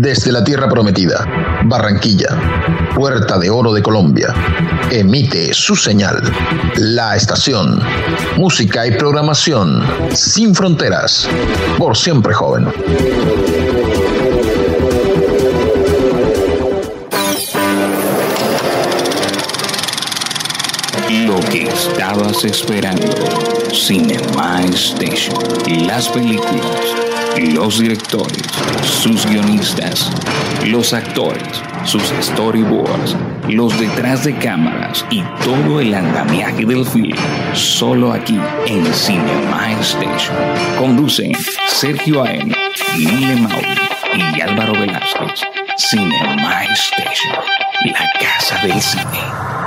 Desde la Tierra Prometida, Barranquilla, Puerta de Oro de Colombia, emite su señal. La estación. Música y programación sin fronteras. Por siempre joven. Lo que estabas esperando. Cinema Station. Las películas. Los directores. Sus guionistas. Los actores. Sus storyboards. Los detrás de cámaras. Y todo el andamiaje del film. Solo aquí en Cinema Station. Conducen Sergio A.M., Mile Mauri y Álvaro Velázquez. Cinema Station. La casa del cine.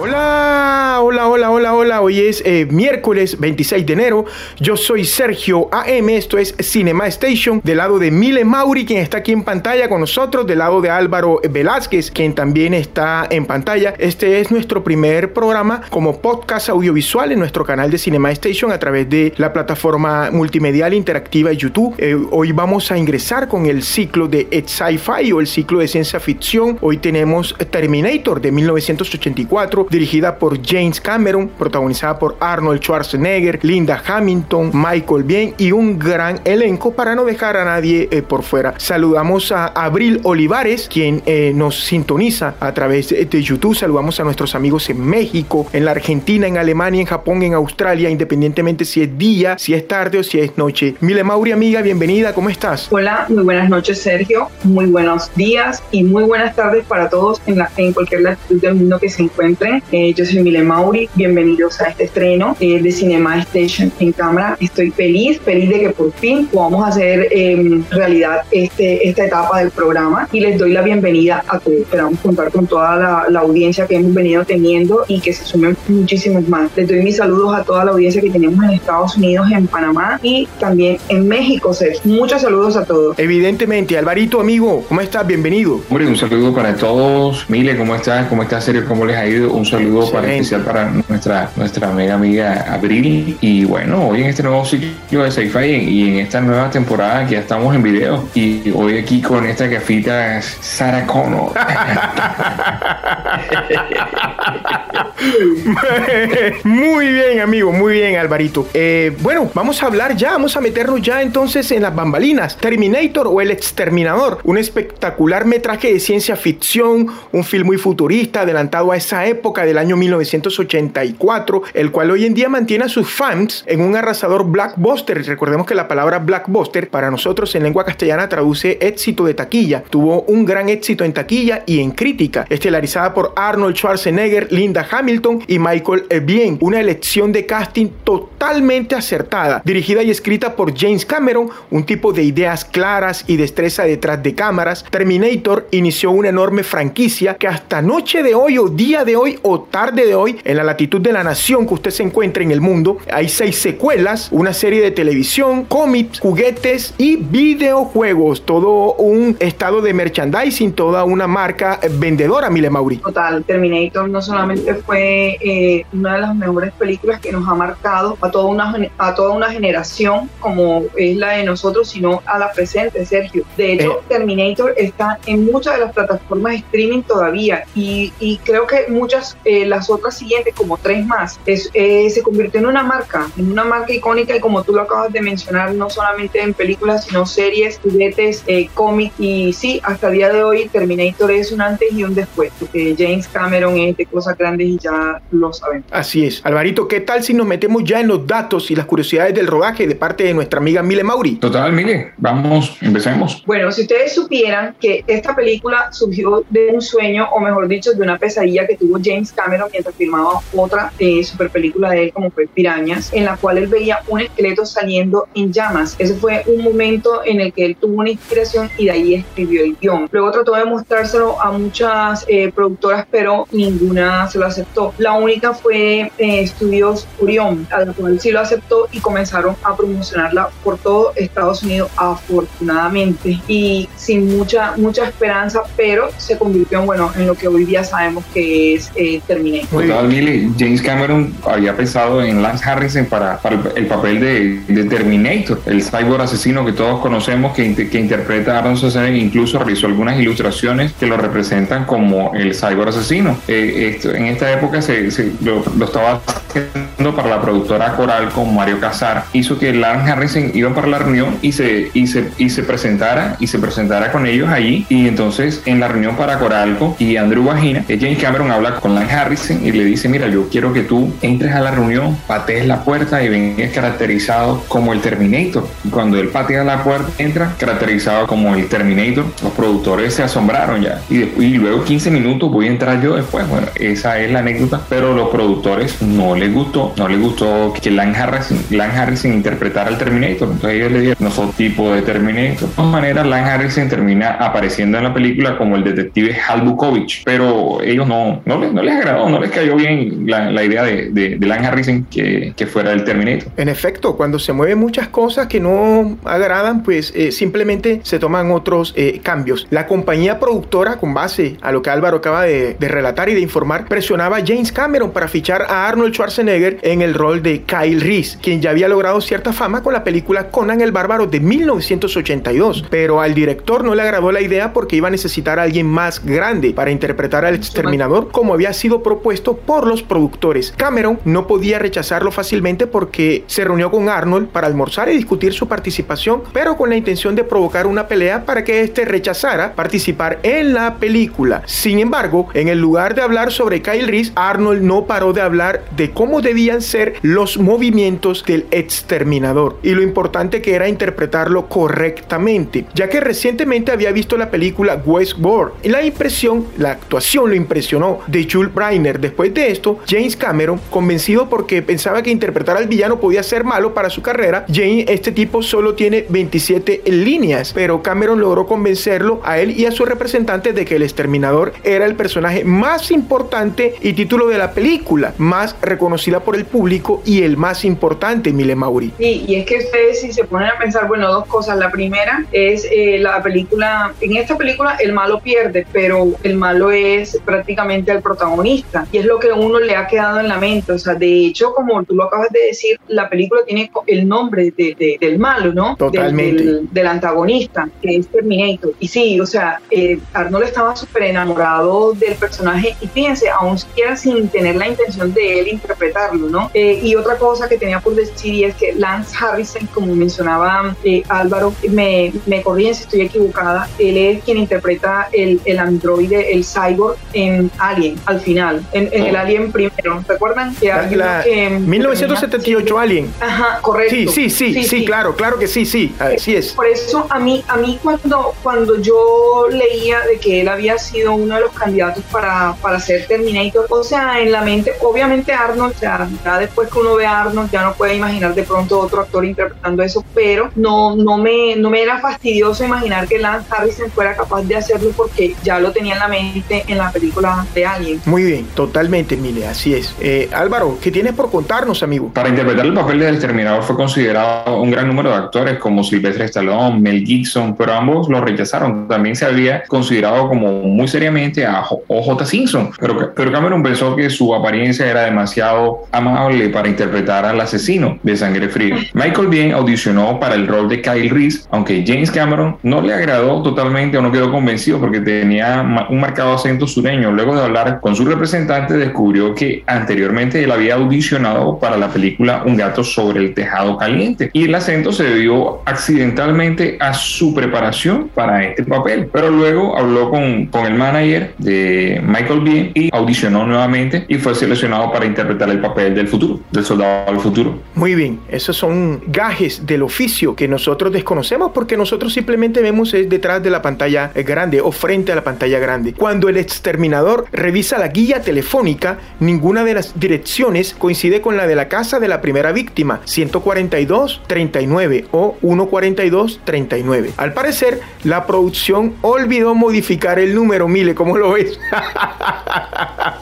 Hola, hola, hola, hola, hola. Hoy es eh, miércoles 26 de enero. Yo soy Sergio AM. Esto es Cinema Station. Del lado de Mile Mauri, quien está aquí en pantalla con nosotros. Del lado de Álvaro Velázquez, quien también está en pantalla. Este es nuestro primer programa como podcast audiovisual en nuestro canal de Cinema Station a través de la plataforma multimedial interactiva YouTube. Eh, hoy vamos a ingresar con el ciclo de sci-fi o el ciclo de ciencia ficción. Hoy tenemos Terminator de 1984 dirigida por James Cameron, protagonizada por Arnold Schwarzenegger, Linda Hamilton, Michael Bien y un gran elenco para no dejar a nadie eh, por fuera. Saludamos a Abril Olivares, quien eh, nos sintoniza a través de YouTube. Saludamos a nuestros amigos en México, en la Argentina, en Alemania, en Japón, en Australia, independientemente si es día, si es tarde o si es noche. Mile Mauri, amiga, bienvenida, ¿cómo estás? Hola, muy buenas noches, Sergio. Muy buenos días y muy buenas tardes para todos en, la, en cualquier latitud del mundo que se encuentren. Eh, yo soy Mile Mauri, bienvenidos a este estreno eh, de Cinema Station en cámara. Estoy feliz, feliz de que por fin podamos hacer eh, realidad este, esta etapa del programa y les doy la bienvenida a todos. Esperamos contar con toda la, la, audiencia que hemos venido teniendo y que se sumen muchísimos más. Les doy mis saludos a toda la audiencia que tenemos en Estados Unidos, en Panamá y también en México, Sergio. Muchos saludos a todos. Evidentemente, Alvarito, amigo, ¿cómo estás? Bienvenido. Hombre, un saludo para todos. Mile, ¿cómo estás? ¿Cómo estás, Sergio? ¿Cómo les ha ido? Un saludo para especial para nuestra, nuestra mega amiga Abril. Y bueno, hoy en este nuevo ciclo de Sci-Fi y en esta nueva temporada que ya estamos en video. Y hoy aquí con esta gafita Sarah Connor. muy bien, amigo, muy bien, Alvarito. Eh, bueno, vamos a hablar ya, vamos a meternos ya entonces en las bambalinas. Terminator o El Exterminador, un espectacular metraje de ciencia ficción, un film muy futurista, adelantado a esa época del año 1984, el cual hoy en día mantiene a sus fans en un arrasador blockbuster. Recordemos que la palabra blockbuster para nosotros en lengua castellana traduce éxito de taquilla. Tuvo un gran éxito en taquilla y en crítica, estelarizada por Arnold Schwarzenegger, Linda Hamilton y Michael Bien. Una elección de casting totalmente acertada, dirigida y escrita por James Cameron, un tipo de ideas claras y destreza detrás de cámaras. Terminator inició una enorme franquicia que hasta noche de hoy o día de hoy o tarde de hoy, en la latitud de la nación que usted se encuentra en el mundo, hay seis secuelas, una serie de televisión, cómics, juguetes y videojuegos. Todo un estado de merchandising, toda una marca vendedora, Mile Mauri. Total, Terminator no solamente fue eh, una de las mejores películas que nos ha marcado a toda, una, a toda una generación como es la de nosotros, sino a la presente, Sergio. De hecho, eh. Terminator está en muchas de las plataformas de streaming todavía y, y creo que muchas eh, las otras siguientes, como tres más, es, eh, se convirtió en una marca, en una marca icónica y como tú lo acabas de mencionar, no solamente en películas, sino series, juguetes, eh, cómics y sí, hasta el día de hoy Terminator es un antes y un después, porque James Cameron es de cosas grandes y ya lo saben. Así es. Alvarito, ¿qué tal si nos metemos ya en los datos y las curiosidades del rodaje de parte de nuestra amiga Mile Mauri? Total, Mile, vamos, empecemos. Bueno, si ustedes supieran que esta película surgió de un sueño, o mejor dicho, de una pesadilla que tuvo James Cameron mientras filmaba otra eh, super película de él como fue Pirañas, en la cual él veía un esqueleto saliendo en llamas. Ese fue un momento en el que él tuvo una inspiración y de ahí escribió el guion. Luego trató de mostrárselo a muchas eh, productoras, pero ninguna se lo aceptó. La única fue eh, Estudios Orión, a la cual sí lo aceptó y comenzaron a promocionarla por todo Estados Unidos, afortunadamente, y sin mucha, mucha esperanza, pero se convirtió en, bueno, en lo que hoy día sabemos que es de Terminator. James Cameron había pensado en Lance Harrison para, el, papel de, Terminator, el cyborg asesino que todos conocemos que, que interpreta a Aaron Schwarzenegger, incluso realizó algunas ilustraciones que lo representan como el cyborg asesino. Eh, esto, en esta época se, lo, estaba haciendo para la productora coral con Mario Casar, hizo que Lance Harrison iba para la reunión y se, y se, y se presentara y se presentara con ellos allí y entonces en la reunión para Coralco y Andrew Vagina, eh, James Cameron habla con Harrison y le dice, mira, yo quiero que tú entres a la reunión, patees la puerta y vengas caracterizado como el Terminator. Cuando él patea la puerta, entra caracterizado como el Terminator. Los productores se asombraron ya. Y, luego 15 minutos voy a entrar yo después. Bueno, esa es la anécdota, pero los productores no les gustó, no les gustó que Lance Harrison, Lance Harrison interpretara al Terminator. Entonces ellos le dijeron, no son tipo de Terminator. De todas maneras, Lance Harrison termina apareciendo en la película como el detective Hal Bukovich, pero ellos no, no, no les agradó, no les cayó bien la, la idea de, de, de Lance Harrison que, que, fuera el Terminator. En efecto, cuando se mueven muchas cosas que no agradan, pues eh, simplemente se toman otros eh, cambios. La compañía productora, con base a lo que Álvaro acaba de, de relatar y de informar, presionaba a James Cameron para fichar a Arnold Schwarzenegger en el rol de Kyle Reese, quien ya había logrado cierta fama con la película Conan el Bárbaro de 1982. Pero al director no le agradó la idea porque iba a necesitar a alguien más grande para interpretar al exterminador como había sido propuesto por los productores. Cameron no podía rechazarlo fácilmente porque se reunió con Arnold para almorzar y discutir su participación, pero con la intención de provocar una pelea para que éste rechazara participar en la película. Sin embargo, en el lugar de hablar sobre Kyle Reese, Arnold no paró de hablar de cómo debían ser los movimientos del exterminador y lo importante que era interpretarlo correctamente, ya que recientemente había visto la película Westworld y la impresión, la actuación lo impresionó de Jules Briner. Después de esto, James Cameron, convencido porque pensaba que interpretar al villano podía ser malo para su carrera, James, este tipo solo tiene 27 líneas, pero Cameron logró convencerlo a él y a su representante de que el exterminador era el personaje más importante y título de la película, más reconocida por el público y el más importante, Mile Mauri. Sí, y es que ustedes si se ponen a pensar, bueno, dos cosas. La primera es eh, la película, en esta película el malo pierde, pero el malo es prácticamente el protagonista y es lo que a uno le ha quedado en la mente. O sea, de hecho, como tú lo acabas de decir, la película tiene el nombre del malo, ¿no? Totalmente. Del, antagonista, que es Terminator. Y sí, o sea, eh, Arnold estaba súper enamorado del personaje y fíjense, aún siquiera sin tener la intención de él interpretarlo, ¿no? Eh, y otra cosa que tenía por decir es que Lance Harrison, como mencionaba eh, Álvaro, me, me corrían si estoy equivocada, él es quien interpreta el, el androide, el cyborg en Alien, al final, en, el oh. Alien primero. ¿Recuerdan? Que la, 1978 Alien. Ajá, correcto. Sí, sí, sí, sí, claro, claro que sí, sí, así es. Por eso a mí, a mí cuando, cuando yo leía de que él había sido uno de los candidatos para, para ser Terminator, o sea, en la mente, obviamente Arnold, ya, ya después que uno ve a Arnold, ya no puede imaginar de pronto otro actor interpretando eso, pero no, no, me, no me era fastidioso imaginar que Lance Harrison fuera capaz de hacerlo porque ya lo tenía en la mente en la película de Alien. Muy bien, totalmente, Mile, así es. Eh, Álvaro, ¿qué tienes por contarnos, amigo? Para interpretar el papel del exterminador fue considerado un gran número de actores como Sylvester Stallone, Mel Gibson, pero ambos lo rechazaron. También se había considerado como muy seriamente a O.J. Simpson, pero, pero Cameron pensó que su apariencia era demasiado amable para interpretar al asesino de sangre fría. Michael Bien audicionó para el rol de Kyle Reese, aunque James Cameron no le agradó totalmente o no quedó convencido porque tenía un marcado acento sureño. Luego de hablar con su representante, descubrió que anteriormente él había audicionado para la película Un gato sobre el tejado caliente y el acento se debió accidentalmente a su preparación para este papel. Pero luego habló con, con el manager de Michael Bien y audicionó nuevamente y fue seleccionado para interpretar el papel del futuro, del soldado del futuro. Muy bien, esos son gajes del oficio que nosotros desconocemos porque nosotros simplemente vemos es detrás de la pantalla grande o frente a la pantalla grande. Cuando el exterminador revisa la guía telefónica, ninguna de las direcciones coincide con la de la casa de la primera víctima, 142-39 o 142-39. Al parecer, la producción olvidó modificar el número, Mile, ¿cómo lo ves?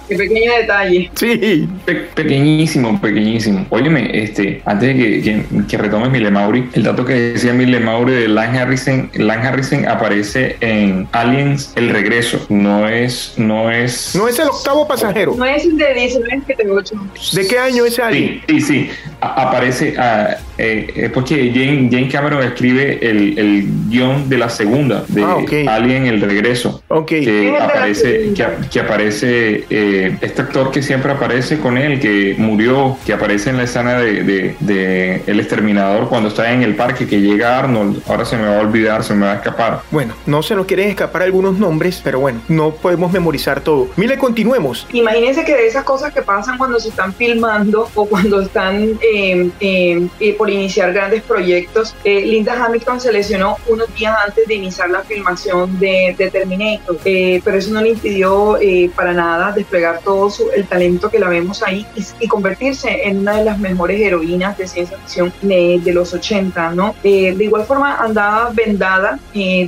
Qué pequeño detalle. Sí. pequeñísimo, pequeñísimo. Óyeme, este, antes de que, que, que retome Mile Mauri, el dato que decía Mile Mauri de Lan Harrison, Lan Harrison aparece en Aliens El Regreso. No es, no es. No es el octavo pasajero. No es el de 1978. ¿De qué año es Alien? Sí, sí, sí. aparece, uh, eh, porque Jane, Jane, Cameron escribe el, el, guion de la segunda, de ah, Alien El Regreso. Okay. Que aparece, que, aparece eh, este actor que siempre aparece con él, que murió, que aparece en la escena de, de, El Exterminador cuando está en el parque, que llega Arnold. Ahora se me va a olvidar, se me va a escapar. Bueno, no se nos quieren escapar algunos nombres, pero bueno, no podemos memorizar todo. Mire, continuemos. Imagínense que de esas cosas que pasan cuando se están filmando o cuando están eh, eh, por iniciar grandes proyectos, eh, Linda Hamilton se lesionó unos días antes de iniciar la filmación de, Terminator, pero eso no le impidió para nada desplegar todo su, el talento que la vemos ahí y, convertirse en una de las mejores heroínas de ciencia ficción de, los 80, ¿no? de igual forma andaba vendada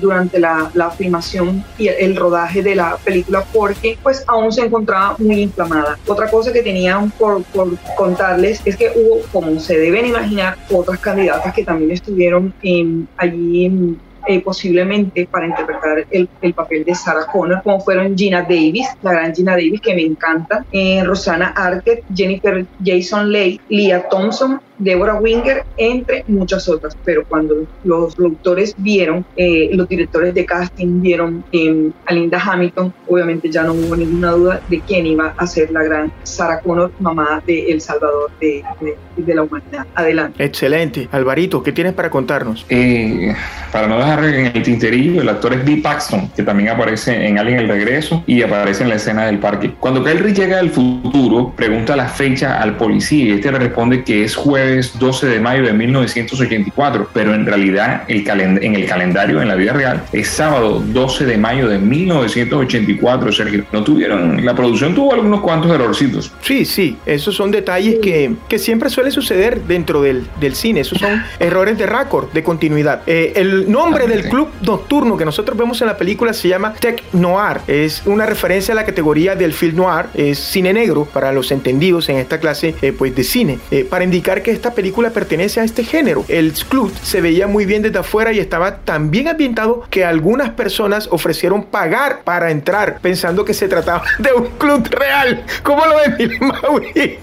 durante la, la filmación y el rodaje de la película porque pues aún se encontraba muy inflamada. Otra cosa que tenían por, por contarles es que hubo, como se deben imaginar, otras candidatas que también estuvieron en, allí en, eh, posiblemente para interpretar el, el, papel de Sarah Connor, como fueron Gina Davis, la gran Gina Davis que me encanta, eh, Rosana Arquette, Jennifer Jason Leigh, Leah Thompson, Deborah Winger, entre muchas otras. Pero cuando los productores vieron, eh, los directores de casting vieron eh, a Linda Hamilton, obviamente ya no hubo ninguna duda de quién iba a ser la gran Sarah Connor, mamá de El Salvador de, de, la humanidad. Adelante. Excelente. Alvarito, ¿qué tienes para contarnos? Eh, para no dejar en el tinterillo, el actor es Bill Paxton, que también aparece en Alien el Regreso y aparece en la escena del parque. Cuando Kelly llega al futuro, pregunta la fecha al policía y este le responde que es jueves 12 de mayo de 1984, pero en realidad el en el calendario, en la vida real, es sábado 12 de mayo de 1984, Sergio. No tuvieron, la producción tuvo algunos cuantos errorcitos. Sí, sí, esos son detalles que, que siempre suele suceder dentro del, del, cine, esos son errores de récord, de continuidad. Eh, el nombre del club nocturno que nosotros vemos en la película se llama Tech Noir, es una referencia a la categoría del film noir, es cine negro para los entendidos en esta clase eh, pues de cine, eh, para indicar que esta película pertenece a este género. El club se veía muy bien desde afuera y estaba tan bien ambientado que algunas personas ofrecieron pagar para entrar pensando que se trataba de un club real. ¿Cómo lo ve Mauri?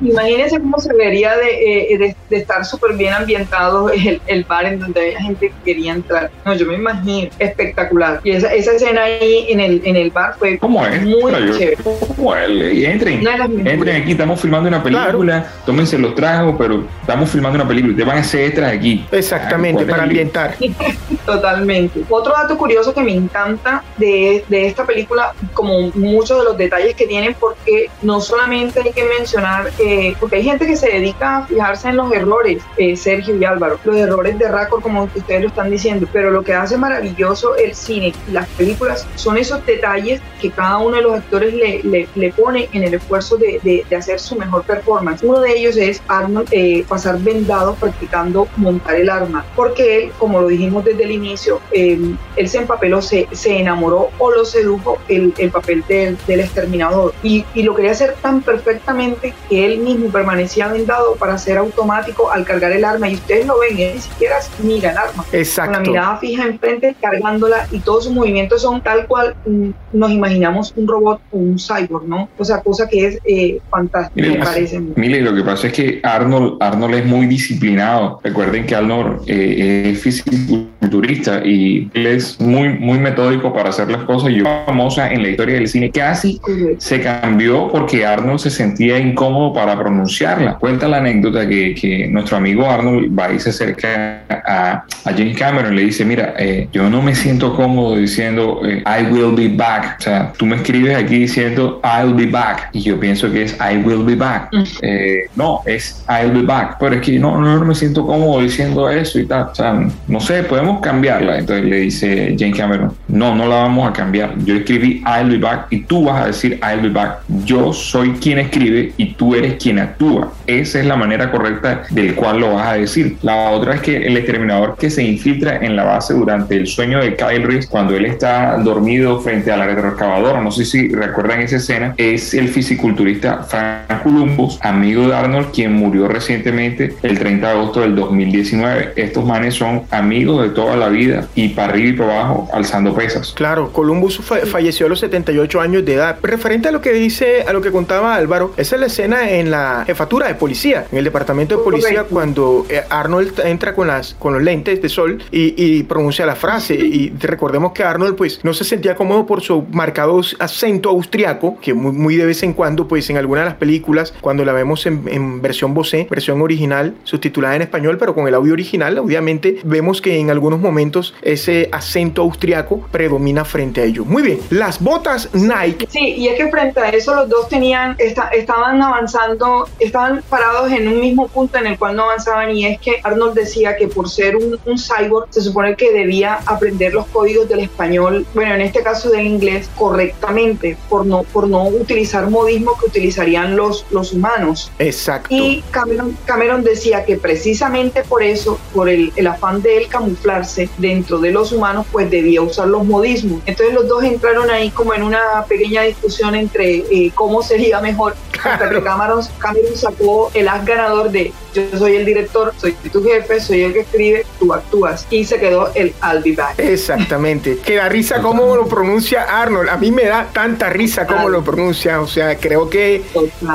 Imagínense cómo se vería de, eh, estar súper bien ambientado el, bar en donde había gente que quería entrar. No, yo me imagino, espectacular. Y esa, escena ahí en el, en el bar fue ¿Cómo es? muy chévere. ¿Cómo es? Y entren, entren aquí, estamos filmando una película, tómense los tragos, pero estamos filmando una película, te van a hacer extras aquí. Exactamente, para ambientar. Totalmente. Otro dato curioso que me encanta de, de esta película, como muchos de los detalles que tienen, porque no solamente hay que mencionar, eh, porque hay gente que se dedica a fijarse en los errores, eh, Sergio y Álvaro, los errores de récord, como ustedes lo están diciendo, pero lo que hace maravilloso el cine y las películas son esos detalles que cada uno de los actores le, le, le pone en el esfuerzo de, de, de hacer su mejor performance. Uno de ellos es Arnold eh, pasar vendado practicando montar el arma, porque él, como lo dijimos desde el inicio, em, él se empapeló, se, se, enamoró o lo sedujo el, el papel del, del exterminador y, y, lo quería hacer tan perfectamente que él mismo permanecía vendado para ser automático al cargar el arma y ustedes lo ven, él ni el arma. Exacto. Con la mirada fija enfrente, cargándola y todos sus movimientos son tal cual mm, nos imaginamos un robot o un cyborg, ¿no? O sea, cosa que es eh, fantástica. Mire, lo que pasa es que Arnold, Arnold es muy disciplinado. Recuerden que Arnold eh, es fisiculturista y él es muy, muy metódico para hacer las cosas. Yo famosa en la historia del cine casi se cambió porque Arnold se sentía incómodo para pronunciarla. Cuenta la anécdota que, que nuestro amigo Arnold va y se acerca a, a James Cameron le dice, mira, eh, yo no me siento cómodo diciendo eh, I will be back. O sea, tú me escribes aquí diciendo I'll be back y yo pienso que es I will be back. Eh, no, es I'll be back. Pero es que no, no, me siento cómodo diciendo eso y tal. O sea, no sé, podemos cambiarla. Entonces le dice Jane Cameron, no, no la vamos a cambiar. Yo escribí I'll be back y tú vas a decir I'll be back. Yo soy quien escribe y tú eres quien actúa. Esa es la manera correcta del cual lo vas a decir. La otra es que que el exterminador que se infiltra en la base durante el sueño de Kyle Reese, cuando él está dormido frente a la retroexcavadora, no sé si recuerdan esa escena, es el fisiculturista Frank Columbus, amigo de Arnold, quien murió recientemente el 30 de agosto del 2019. Estos manes son amigos de toda la vida y para arriba y para abajo alzando pesas. Claro, Columbus falleció a los 78 años de edad. Referente a lo que dice, a lo que contaba Álvaro, esa es la escena en la jefatura de policía, en el departamento de policía, cuando eh, Arnold entra con, las, con los lentes de sol y, pronuncia la frase. Y recordemos que Arnold pues no se sentía cómodo por su marcado acento austriaco, que muy, de vez en cuando pues en alguna de las películas, cuando la vemos en, versión voce, versión original, subtitulada en español, pero con el audio original, obviamente vemos que en algunos momentos ese acento austriaco predomina frente a ellos. Muy bien, las botas Nike. Sí, y es que frente a eso los dos tenían, estaban avanzando, estaban parados en un mismo punto en el cual no avanzaban y es que Arnold decía que por ser un, cyborg se supone que debía aprender los códigos del español, bueno, en este caso del inglés, correctamente, por no, por no utilizar modismo que utilizarían los, los humanos. Exacto. Y Cameron, Cameron decía que precisamente por eso, por el, el afán de él camuflarse dentro de los humanos, pues debía usar los modismos. Entonces los dos entraron ahí como en una pequeña discusión entre eh, cómo sería mejor. Hasta que Cameron, Cameron sacó el as ganador de yo soy el director, soy tu jefe, soy el que escribe, tú actúas. Y se quedó el I'll be back. Exactamente. Que da risa cómo lo pronuncia Arnold. A mí me da tanta risa cómo lo pronuncia. O sea, creo que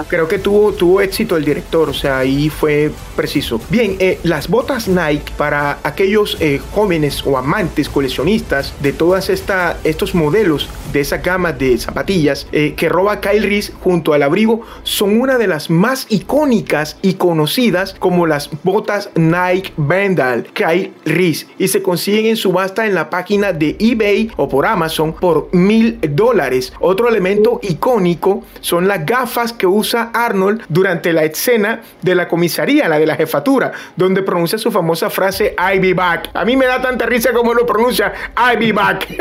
creo que tuvo, tuvo éxito el director. O sea, ahí fue preciso. Bien, eh, las botas Nike para aquellos eh, jóvenes o amantes coleccionistas de todas esta, estos modelos de esa gama de zapatillas eh, que roba Kyle Reese junto al abrigo son una de las más icónicas y conocidas como las botas Nike Vandal Kyle Reese y se consiguen en subasta en la página de eBay o por Amazon por mil dólares. Otro elemento icónico son las gafas que usa Arnold durante la escena de la comisaría, la de la jefatura, donde pronuncia su famosa frase I be back. A mí me da tanta risa como lo pronuncia I be back.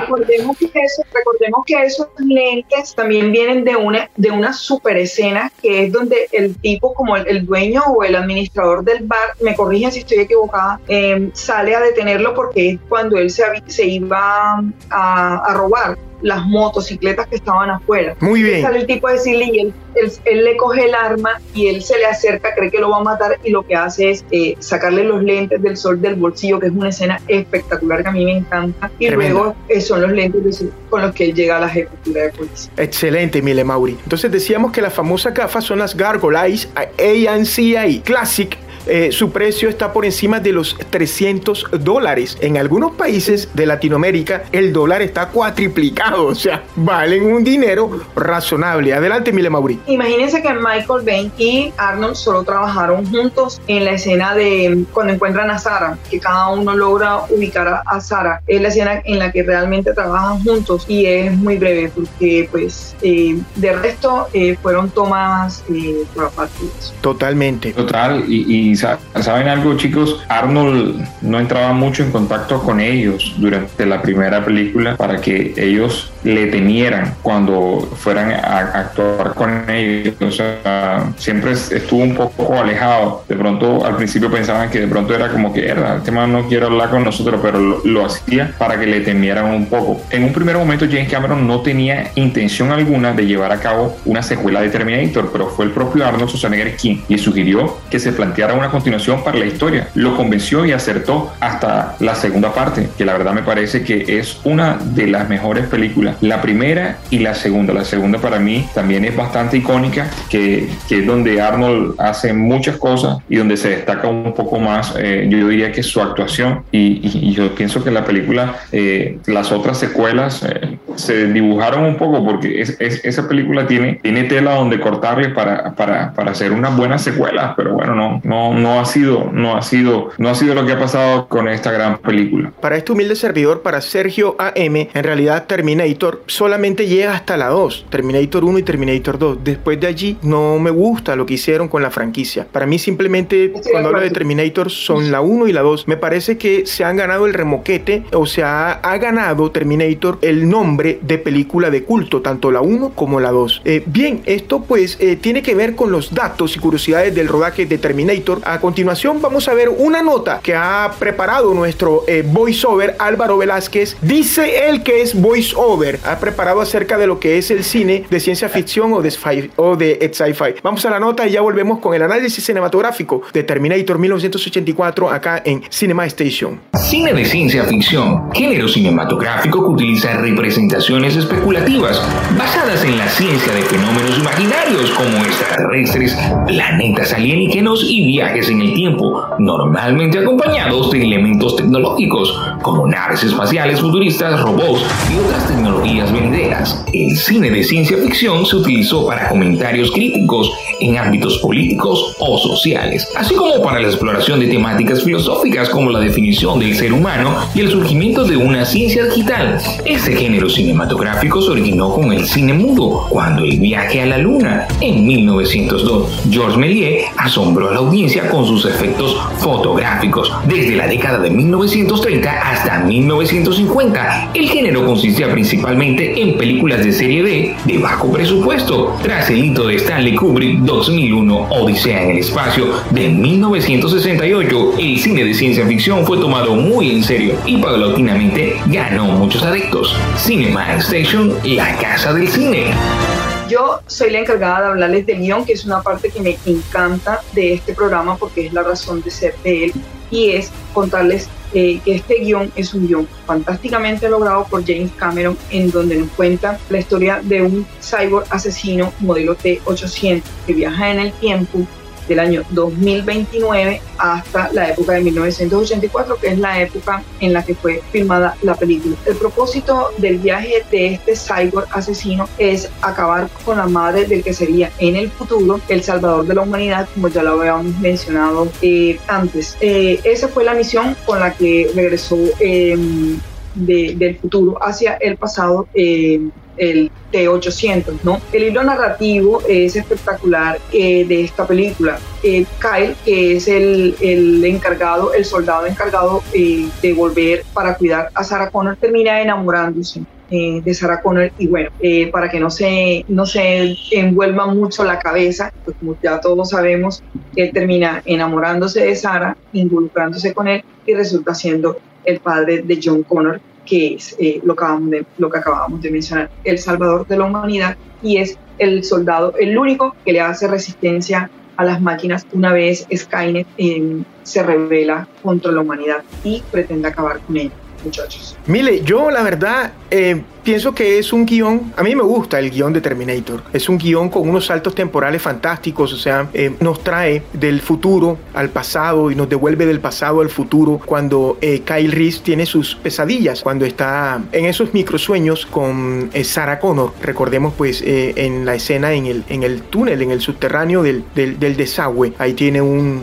recordemos, que recordemos que esos lentes también vienen de una, de una super escena que es donde el tipo como el, dueño o el administrador del bar, me corrigen si estoy equivocada, em, sale a detenerlo porque es cuando él se, se iba a, a robar las motocicletas que estaban afuera. Muy bien. Sale el tipo a decirle y él, él, le coge el arma y él se le acerca, cree que lo va a matar y lo que hace es eh, sacarle los lentes del sol del bolsillo, que es una escena espectacular que a mí me encanta. Y luego eh, son los lentes con los que él llega a la ejecutura de policía. Excelente, Mile Mauri. Entonces decíamos que las famosas gafas son las Gargoyle Eyes ANC Classic eh, su precio está por encima de los 300 dólares. En algunos países de Latinoamérica el dólar está cuatriplicado, o sea, valen un dinero razonable. Adelante, Mile Mauri. Imagínense que Michael Bain y Arnold solo trabajaron juntos en la escena de cuando encuentran a Sara, que cada uno logra ubicar a, Sara. Es la escena en la que realmente trabajan juntos y es muy breve porque pues eh, de resto eh, fueron tomas eh, Totalmente. Total, y saben algo, chicos, Arnold no entraba mucho en contacto con ellos durante la primera película para que ellos le temieran cuando fueran a actuar con ellos. O sea, siempre estuvo un poco alejado. De pronto, al principio pensaban que de pronto era como que era, el tema no quiere hablar con nosotros, pero lo, hacía para que le temieran un poco. En un primer momento, James Cameron no tenía intención alguna de llevar a cabo una secuela de Terminator, pero fue el propio Arnold Schwarzenegger quien le sugirió que se planteara una continuación para la historia. Lo convenció y acertó hasta la segunda parte, que la verdad me parece que es una de las mejores películas. La primera y la segunda. La segunda para mí también es bastante icónica, que, que es donde Arnold hace muchas cosas y donde se destaca un poco más, eh, yo diría que su actuación. Y, yo pienso que la película, eh, las otras secuelas eh, se dibujaron un poco porque es, esa película tiene, tiene tela donde cortarle para, para, para hacer unas buenas secuelas, pero bueno, no, no, no ha sido, no ha sido, no ha sido lo que ha pasado con esta gran película. Para este humilde servidor, para Sergio AM, en realidad Terminator solamente llega hasta la 2, Terminator 1 y Terminator 2. Después de allí no me gusta lo que hicieron con la franquicia. Para mí simplemente cuando hablo de Terminator son la 1 y la 2. Me parece que se han ganado el remoquete o sea, ha ganado Terminator el nombre de película de culto, tanto la 1 como la 2. Eh, bien, esto pues eh, tiene que ver con los datos y curiosidades del rodaje de Terminator. A continuación vamos a ver una nota que ha preparado nuestro eh, voiceover Álvaro Velázquez. Dice él que es voiceover. Ha preparado acerca de lo que es el cine de ciencia ficción o de, sci-fi. Vamos a la nota y ya volvemos con el análisis cinematográfico de Terminator 1984 acá en Cinema Station. Cine de ciencia ficción, género cinematográfico que utiliza especulativas basadas en la ciencia de fenómenos imaginarios como extraterrestres, planetas alienígenos y viajes en el tiempo, normalmente acompañados de elementos tecnológicos como naves espaciales futuristas, robots y otras tecnologías venideras. El cine de ciencia ficción se utilizó para comentarios críticos en ámbitos políticos o sociales, así como para la exploración de temáticas filosóficas como la definición del ser humano y el surgimiento de una ciencia digital. Este género cinematográfico se originó con el cine mudo, cuando el viaje a la luna en 1902. Georges Méliès asombró a la audiencia con sus efectos fotográficos. Desde la década de 1930 hasta 1950, el género consistía principalmente en películas de serie B de bajo presupuesto. Tras el hito de Stanley Kubrick 2001 Odisea en el espacio de 1968, el cine de ciencia ficción fue tomado muy en serio y paulatinamente ganó muchos adeptos. Station, la casa del cine. Yo soy la encargada de hablarles del guion, que es una parte que me encanta de este programa porque es la razón de ser de él, y es contarles eh, que este guion es un guion fantásticamente logrado por James Cameron, en donde nos cuenta la historia de un cyborg asesino modelo T-800 que viaja en el tiempo del año 2029 hasta la época de 1984, que es la época en la que fue filmada la película. El propósito del viaje de este cyborg asesino es acabar con la madre del que sería en el futuro el salvador de la humanidad, como ya lo habíamos mencionado eh, antes. Eh, esa fue la misión con la que regresó em, del futuro hacia el pasado. Em, el T-800, ¿no? El hilo narrativo es espectacular eh, de esta película. Eh, Kyle, que es el, el, encargado, el soldado encargado eh, de volver para cuidar a Sarah Connor, termina enamorándose de Sarah Connor y bueno, para que no se, no se envuelva mucho la cabeza, pues como ya todos sabemos, él termina enamorándose de Sarah, involucrándose con él y resulta siendo el padre de John Connor, que es eh, lo, que acabamos de, lo que acabamos de mencionar, el salvador de la humanidad y es el soldado, el único que le hace resistencia a las máquinas una vez Skynet eh, se revela contra la humanidad y pretende acabar con ella, muchachos. Mire, yo la verdad eh, pienso que es un guion, a mí me gusta el guion de Terminator, es un guion con unos saltos temporales fantásticos, o sea, eh, nos trae del futuro al pasado y nos devuelve del pasado al futuro cuando eh, Kyle Reese tiene sus pesadillas, cuando está en esos microsueños con Sarah Connor, recordemos pues en la escena en el, en el túnel, en el subterráneo del, del, desagüe, ahí tiene un,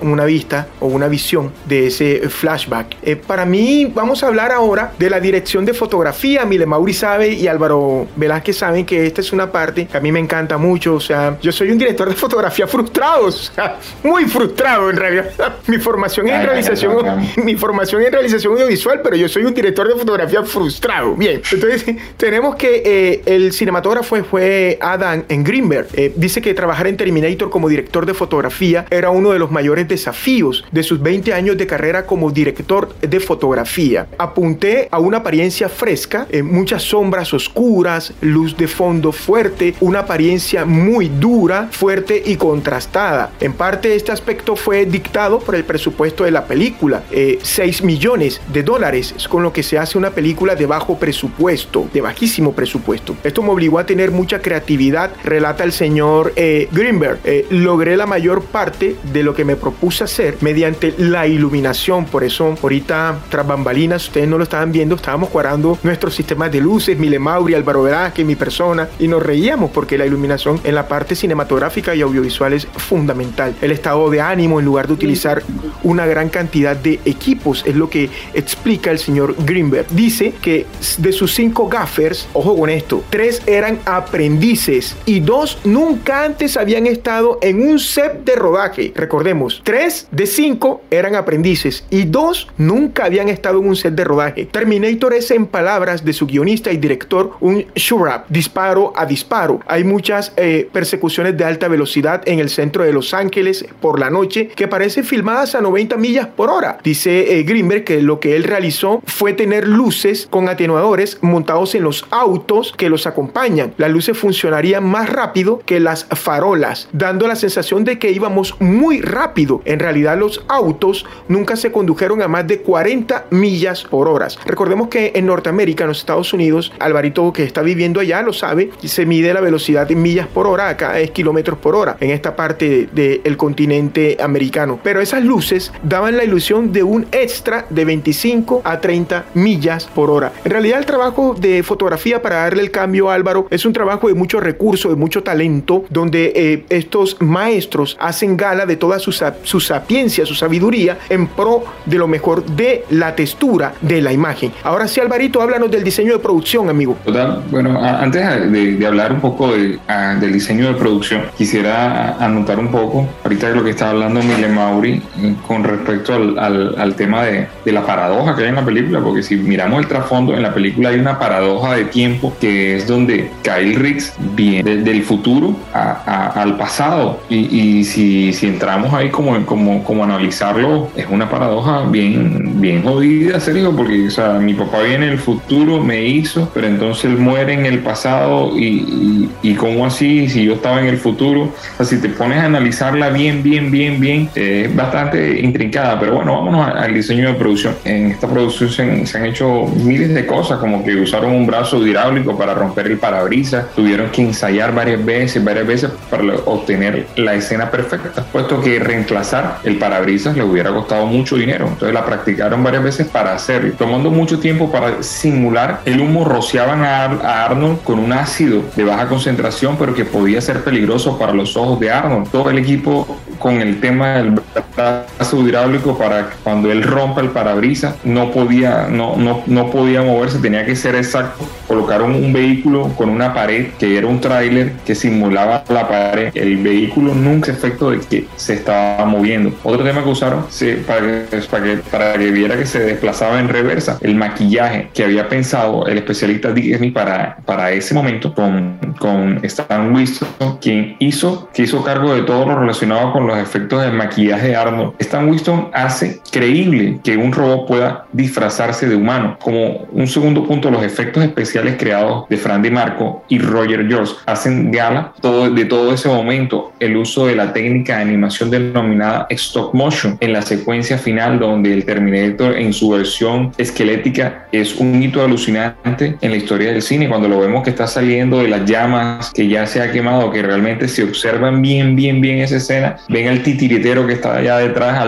una vista o una visión de ese flashback. para mí vamos a hablar ahora de la dirección de fotografía, Mile Mauri sabe y Álvaro Velázquez saben que esta es una parte que a mí me encanta mucho. O sea, yo soy un director de fotografía frustrado, o sea, muy frustrado en realidad. Mi formación en realización, mi formación en realización audiovisual, pero yo soy un director de fotografía frustrado. Bien, entonces tenemos que eh, el cinematógrafo fue Adam en Greenberg. Eh, dice que trabajar en Terminator como director de fotografía era uno de los mayores desafíos de sus 20 años de carrera como director de fotografía. Apunté a una apariencia fresca, muchas sombras oscuras, luz de fondo fuerte, una apariencia muy dura, fuerte y contrastada. En parte este aspecto fue dictado por el presupuesto de la película, 6 eh, millones de dólares, es con lo que se hace una película de bajo presupuesto, de bajísimo presupuesto. Esto me obligó a tener mucha creatividad, relata el señor eh, Greenberg. Eh, logré la mayor parte de lo que me propuse hacer mediante la iluminación, por eso ahorita tras bambalinas, ustedes no lo estaban viendo, estábamos cuadrando nuestros sistemas de luces, Mile Mauri, Álvaro Velázquez, mi persona, y nos reíamos porque la iluminación en la parte cinematográfica y audiovisual es fundamental. El estado de ánimo en lugar de utilizar una gran cantidad de equipos es lo que explica el señor Greenberg. Dice que de sus cinco gaffers, ojo con esto, tres eran aprendices y dos nunca antes habían estado en un set de rodaje. Recordemos, tres de cinco eran aprendices y dos nunca habían estado en un set de rodaje. Terminator es en palabras de su guionista y director un shoot disparo a disparo. Hay muchas eh, persecuciones de alta velocidad en el centro de Los Ángeles por la noche que parecen filmadas a 90 millas por hora. Dice eh, Greenberg que lo que él realizó fue tener luces con atenuadores montados en los autos que los acompañan. Las luces funcionarían más rápido que las farolas, dando la sensación de que íbamos muy rápido. En realidad los autos nunca se condujeron a más de 40 millas por hora. Recordemos que en Norteamérica, en los Estados Unidos, Alvarito que está viviendo allá lo sabe, se mide la velocidad en millas por hora, acá es kilómetros por hora, en esta parte del continente americano. Pero esas luces daban la ilusión de un extra de 25 a 30 millas por hora. En realidad el trabajo de fotografía para darle el cambio a Álvaro es un trabajo de mucho recurso, de mucho talento, donde eh, estos maestros hacen gala de toda su, su sapiencia, su sabiduría en pro de lo mejor de la textura de la imagen. Ahora sí, Alvarito, háblanos del diseño de producción, amigo. Total, bueno, antes de, hablar un poco de, del diseño de producción, quisiera anotar un poco, ahorita de lo que está hablando Mile Mauri, eh, con respecto al, al, tema de, de, la paradoja que hay en la película, porque si miramos el trasfondo, en la película hay una paradoja de tiempo que es donde Kyle Riggs viene del futuro al pasado. Y, si, si, entramos ahí como, como, como analizarlo, es una paradoja bien, bien jodida, serio, porque o sea, mi papá viene del futuro, me hizo, pero entonces él muere en el pasado y, y, cómo así, si yo estaba en el futuro. O sea, si te pones a analizarla bien, bien, bien, bien, es bastante intrincada, pero bueno, vámonos al diseño de producción. En esta producción se, han hecho miles de cosas, como que usaron un brazo hidráulico para romper el parabrisas, tuvieron que ensayar varias veces, varias veces para obtener la escena perfecta, puesto que reemplazar el parabrisas le hubiera costado mucho dinero. Entonces la practicaron varias veces para hacerlo, tomando mucho tiempo para simular el humo, rociaban a, a Arnold con un ácido de baja concentración, pero que podía ser peligroso para los ojos de Arnold. Todo el equipo con el tema del brazo hidráulico para cuando él rompa el parabrisas no podía, no, no, no podía moverse, tenía que ser exacto. Colocaron un vehículo con una pared que era un tráiler que simulaba la pared. El vehículo nunca efecto de que se estaba moviendo. Otro tema que usaron para, que, para, que, para que viera que se desplazaba en reversa, el maquillaje que había pensado el especialista Disney para, para ese momento con, con Stan Winston, quien hizo, que hizo cargo de todo lo relacionado con los efectos del maquillaje de Arnold, Stan Winston hace creíble que un robot pueda disfrazarse de humano. Como un segundo punto, los efectos especiales creados de Fran Di Marco y Roger George hacen gala todo, de todo ese momento el uso de la técnica de animación denominada stop motion en la secuencia final donde el Terminator en su versión esquelética es un hito alucinante en la historia del cine. Cuando lo vemos que está saliendo de las llamas que ya se ha quemado que realmente se observan bien bien bien esa escena ven el titiritero que está allá detrás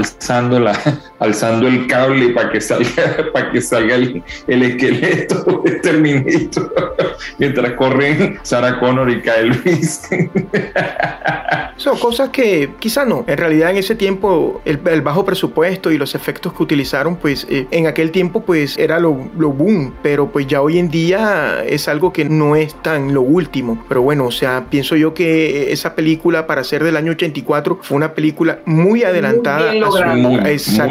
alzando, la, alzando el cable para que salga, para que salga el, esqueleto de Terminator mientras corren Sarah Connor y Kyle Reese. Son cosas que quizá no. En realidad en ese tiempo el, bajo presupuesto y los efectos que utilizaron, pues eh, en aquel tiempo pues era lo, lo, boom, pero pues ya hoy en día es algo que no es tan lo último. Pero bueno, o sea, pienso yo que esa película para ser del año 84 fue una película muy adelantada muy,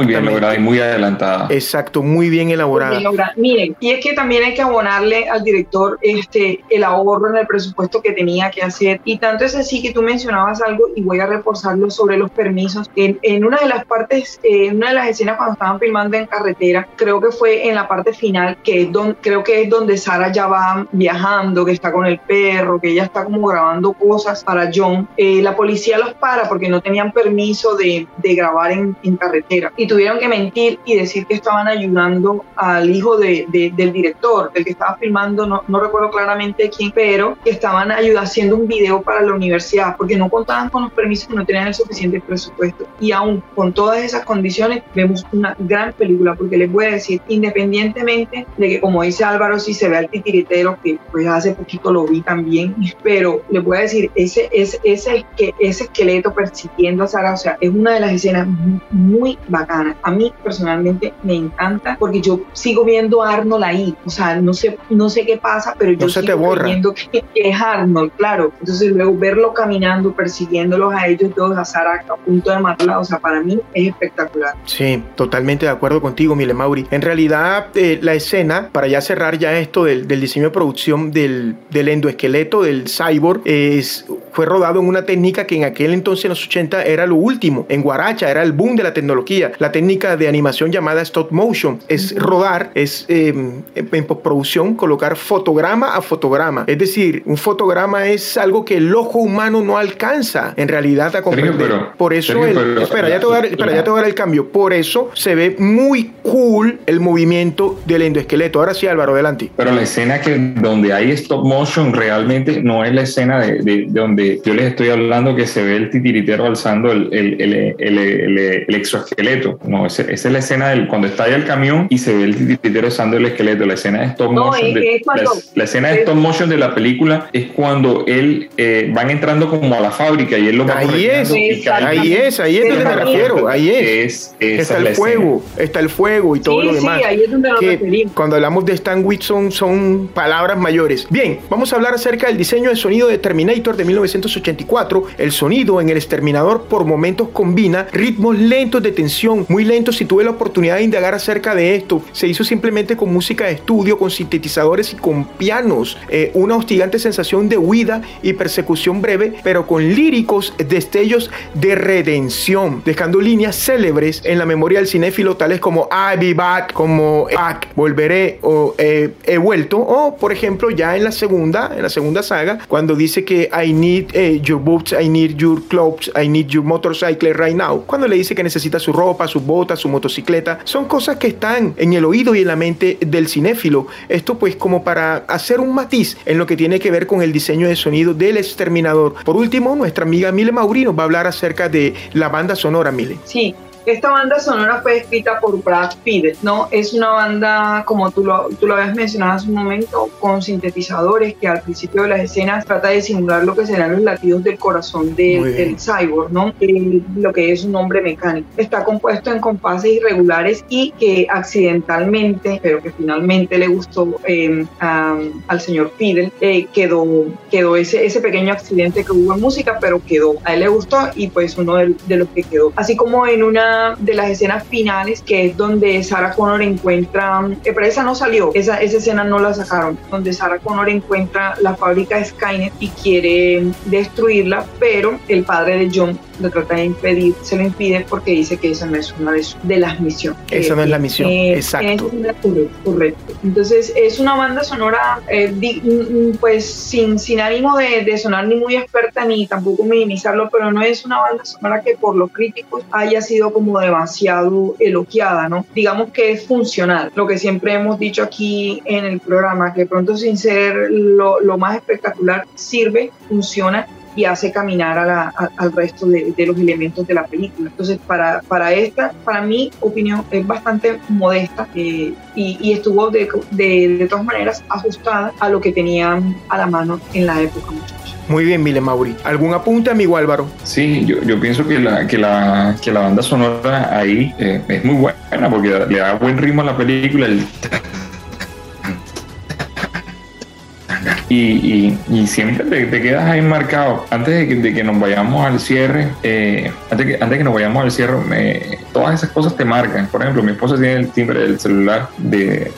bien lograda y muy adelantada. Exacto, muy bien elaborada. Miren, y es que también hay que abonarle al director este, el ahorro en el presupuesto que tenía que hacer. Y tanto es así que tú mencionabas algo y voy a reforzarlo sobre los permisos. En, en una de las partes, en una de las escenas cuando estaban filmando en carretera, creo que fue en la parte final, que es donde, creo que es donde Sara ya va viajando, que está con el perro, que ella está como grabando cosas para John. Eh, la policía los para porque no tenían permiso de, de grabar en en, carretera y tuvieron que mentir y decir que estaban ayudando al hijo de, del director, del que estaba filmando, no, no, recuerdo claramente quién, pero que estaban ayudando, haciendo un video para la universidad porque no contaban con los permisos, no tenían el suficiente presupuesto. Y aún con todas esas condiciones, vemos una gran película porque les voy a decir, independientemente de que, como dice Álvaro, si se ve al titiritero, que pues hace poquito lo vi también, pero les voy a decir, ese, ese, ese, ese esqueleto persiguiendo a Sara, o sea, es una de las escenas muy bacana. A mí personalmente me encanta porque yo sigo viendo a Arnold ahí. O sea, no sé, no sé qué pasa, pero yo sigo viendo que, es Arnold, claro. Entonces luego verlo caminando, persiguiéndolos a ellos todos, a Sara a punto de matarla, o sea, para mí es espectacular. Sí, totalmente de acuerdo contigo, Mile Mauri. En realidad, eh, la escena, para ya cerrar ya esto del, diseño de producción del, del endoesqueleto del cyborg, es fue rodado en una técnica que en aquel entonces, en los 80, era lo último. En Guaracha era el boom de la tecnología. La técnica de animación llamada stop motion es rodar, es em, en postproducción colocar fotograma a fotograma. Es decir, un fotograma es algo que el ojo humano no alcanza en realidad a comprender. Por eso, espera, ya te, voy a dar, espera, ya te voy a dar el cambio. Por eso se ve muy cool el movimiento del endoesqueleto. Ahora sí, Álvaro, adelante. Pero la escena que donde hay stop motion realmente no es la escena de, de donde yo les estoy hablando que se ve el titiritero alzando el, el, el, exoesqueleto. No, esa, es la escena del cuando está ahí el camión y se ve el titiritero alzando el esqueleto. La escena de stop motion. de, la, escena de stop motion de la película es cuando él eh, van entrando como a la fábrica y él lo va Ahí es, ahí es, ahí es donde me refiero. Ahí es. está el fuego, está el fuego y todo lo demás. ahí es donde que cuando hablamos de Stan Whitson son palabras mayores. Bien, vamos a hablar acerca del diseño de sonido de Terminator de 1900 1984, el sonido en el exterminador por momentos combina ritmos lentos de tensión, muy lentos. y tuve la oportunidad de indagar acerca de esto, se hizo simplemente con música de estudio, con sintetizadores y con pianos. Eh, una hostigante sensación de huida y persecución breve, pero con líricos destellos de redención, dejando líneas célebres en la memoria del cinéfilo, tales como I'll be back, como back, volveré o eh, he vuelto, o por ejemplo ya en la segunda, en la segunda saga, cuando dice que I need eh, your boots, I need your clothes, I need your motorcycle right now. Cuando le dice que necesita su ropa, sus botas, su motocicleta, son cosas que están en el oído y en la mente del cinéfilo. Esto pues como para hacer un matiz en lo que tiene que ver con el diseño de sonido del exterminador. Por último, nuestra amiga Mile Maurino va a hablar acerca de la banda sonora Mile. Sí, esta banda sonora fue escrita por Brad Pitt, ¿no? Es una banda, como tú lo, tú lo habías mencionado hace un momento, con sintetizadores que al principio de las escenas trata de simular lo que serán los latidos del corazón del cyborg, ¿no? lo que es un hombre mecánico. Está compuesto en compases irregulares y que accidentalmente, pero que finalmente le gustó em, al señor Fidel, eh, quedó, quedó ese, ese pequeño accidente que hubo en música, pero quedó. A él le gustó y pues uno de, de los que quedó. Así como en una de las escenas finales, que es donde Sarah Connor encuentra, que pero esa no salió, esa, esa escena no la sacaron, donde Sarah Connor encuentra la fábrica Skynet y quiere destruirla, pero el padre de John lo trata de impedir, se lo impide porque dice que esa no es una de, las misiones. Esa no es la misión, eh, exacto. correcto, Entonces es una banda sonora, eh, mm, mm, pues sin, sin ánimo de, de, sonar ni muy experta ni tampoco minimizarlo, pero no es una banda sonora que por los críticos haya sido como demasiado elogiada, ¿no? Digamos que es funcional, lo que siempre hemos dicho aquí en el programa, que pronto sin ser lo, lo más espectacular sirve, funciona y hace caminar al resto de, los elementos de la película. Entonces, para, para esta, para mi opinión, es bastante modesta eh, y, estuvo de, de, todas maneras ajustada a lo que tenían a la mano en la época, muchachos. Muy bien, Mile Mauri. ¿Algún apunte, amigo Álvaro? Sí, yo, yo pienso que la, que, la, que la banda sonora ahí eh, es muy buena porque le da buen ritmo a la película. El y, y, siempre te, quedas ahí marcado. Antes de que, de que nos vayamos al cierre, eh, antes, que, antes que nos vayamos al cierre, todas esas cosas te marcan. Por ejemplo, mi esposa tiene el timbre del celular de,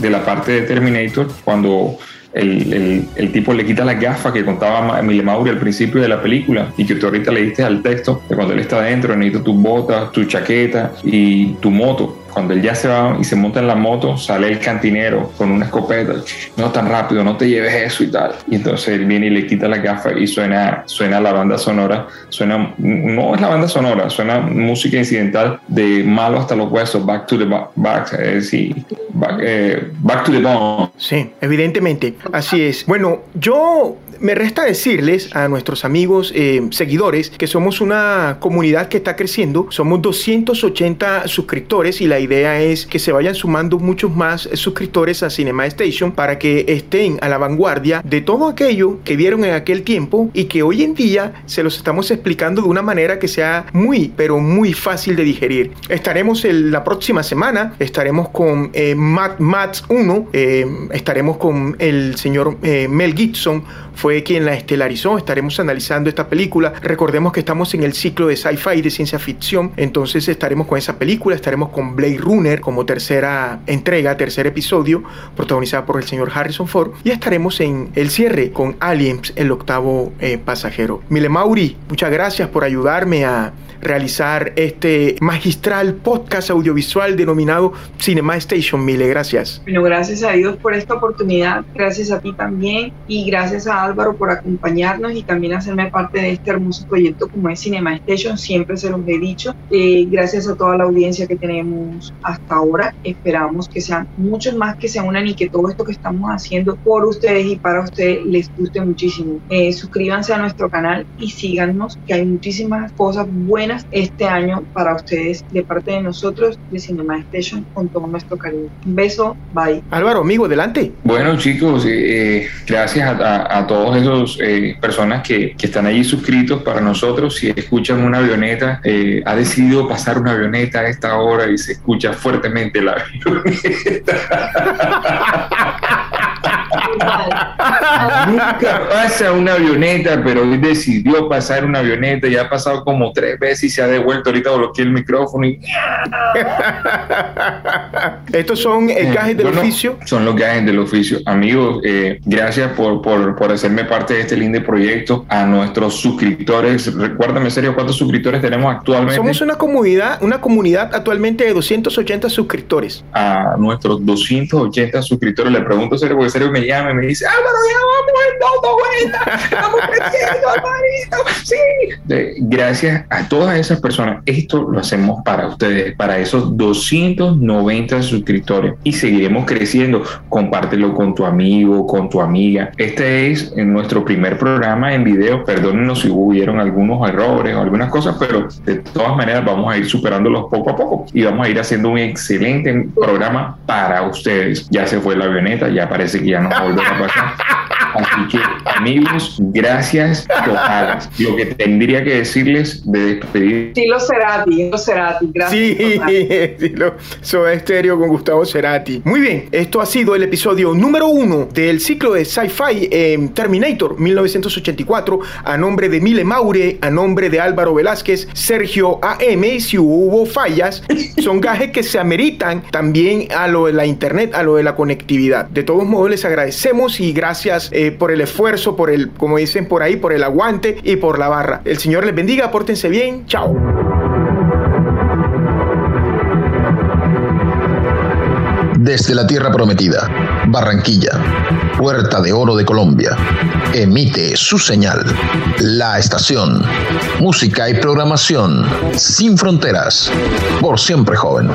de la parte de Terminator cuando el, el, tipo le quita la gafa que contaba Emile Mauri al principio de la película y que tú ahorita le diste al texto de cuando él está adentro, necesito tus botas, tu chaqueta y tu moto cuando él ya se va y se monta en la moto, sale el cantinero con una escopeta, no tan rápido, no te lleves eso y tal. Y entonces él viene y le quita la gafa y suena, suena la banda sonora, suena, no es la banda sonora, suena música incidental de malo hasta los huesos, back to the back, es back, eh, back to the bone. Sí, evidentemente, así es. Bueno, yo me resta decirles a nuestros amigos eh, seguidores que somos una comunidad que está creciendo, somos 280 suscriptores y la idea idea es que se vayan sumando muchos más suscriptores a Cinema Station para que estén a la vanguardia de todo aquello que vieron en aquel tiempo y que hoy en día se los estamos explicando de una manera que sea muy, pero muy fácil de digerir. Estaremos la próxima semana, estaremos con Matt, Matt 1, eh, estaremos con el señor eh, Mel Gibson, fue quien la estelarizó. Estaremos analizando esta película. Recordemos que estamos en el ciclo de sci-fi y de ciencia ficción, entonces estaremos con esa película, estaremos con Blade Runner como tercera entrega, tercer episodio, protagonizada por el señor Harrison Ford, y estaremos en el cierre con Aliens, el octavo eh, pasajero. Mile Mauri, muchas gracias por ayudarme a realizar este magistral podcast audiovisual denominado Cinema Station. Mile, gracias. Bueno, gracias a Dios por esta oportunidad, gracias a ti también y gracias a Álvaro por acompañarnos y también hacerme parte de este hermoso proyecto como es Cinema Station, siempre se los he dicho. Eh, gracias a toda la audiencia que tenemos hasta ahora, esperamos que sean muchos más que se unan y que todo esto que estamos haciendo por ustedes y para ustedes les guste muchísimo. Eh, suscríbanse a nuestro canal y síganos, que hay muchísimas cosas buenas este año para ustedes de parte de nosotros de Cinema Station con todo nuestro cariño. Un beso, bye. Álvaro, amigo, adelante. Bueno, chicos, eh, eh, gracias a, a, todos esos eh, personas que, que, están allí suscritos para nosotros. Si escuchan una avioneta, ha decidido pasar una avioneta a esta hora y se escucha fuertemente la avioneta. Nunca pasa una avioneta, pero hoy decidió pasar una avioneta. Ya ha pasado como tres veces y se ha devuelto. Ahorita bloqueé el micrófono. Y... Estos son eh, gajes del oficio. Son los gajes del oficio. Amigos, eh, gracias por, por, por, hacerme parte de este lindo proyecto. A nuestros suscriptores, recuérdame, serio, ¿cuántos suscriptores tenemos actualmente? Somos una comunidad, una comunidad actualmente de 280 suscriptores. A nuestros 280 suscriptores, le pregunto, serio, porque serio me llama y me dice, Álvaro, ya vamos en dos estamos creciendo, Alvarito, sí. gracias a todas esas personas, esto lo hacemos para ustedes, para esos 290 suscriptores y seguiremos creciendo. Compártelo con tu amigo, con tu amiga. Este es nuestro primer programa en video. Perdónenos si hubieron algunos errores o algunas cosas, pero de todas maneras vamos a ir superándolos poco a poco y vamos a ir haciendo un excelente programa para ustedes. Ya se fue la avioneta, ya parece que ya no va a volver a pasar. Así que, amigos, gracias totales. Lo que tendría que decirles de despedir. Tilo Cerati, Tilo Cerati, gracias. Sí, Tilo Soda Estéreo con Gustavo Cerati. Muy bien, esto ha sido el episodio número uno del ciclo de Sci-Fi en Terminator 1984, a nombre de Mile Maure, a nombre de Álvaro Velázquez, Sergio AM. Si hubo fallas, son gajes que se ameritan también a lo de la internet, a lo de la conectividad. De todos modos, les agradecemos y gracias. Eh, por el esfuerzo, por el, como dicen por ahí, por el aguante y por la barra. El Señor les bendiga, pórtense bien, chao. Desde la Tierra Prometida, Barranquilla, Puerta de Oro de Colombia, emite su señal, la estación, música y programación sin fronteras, por siempre joven.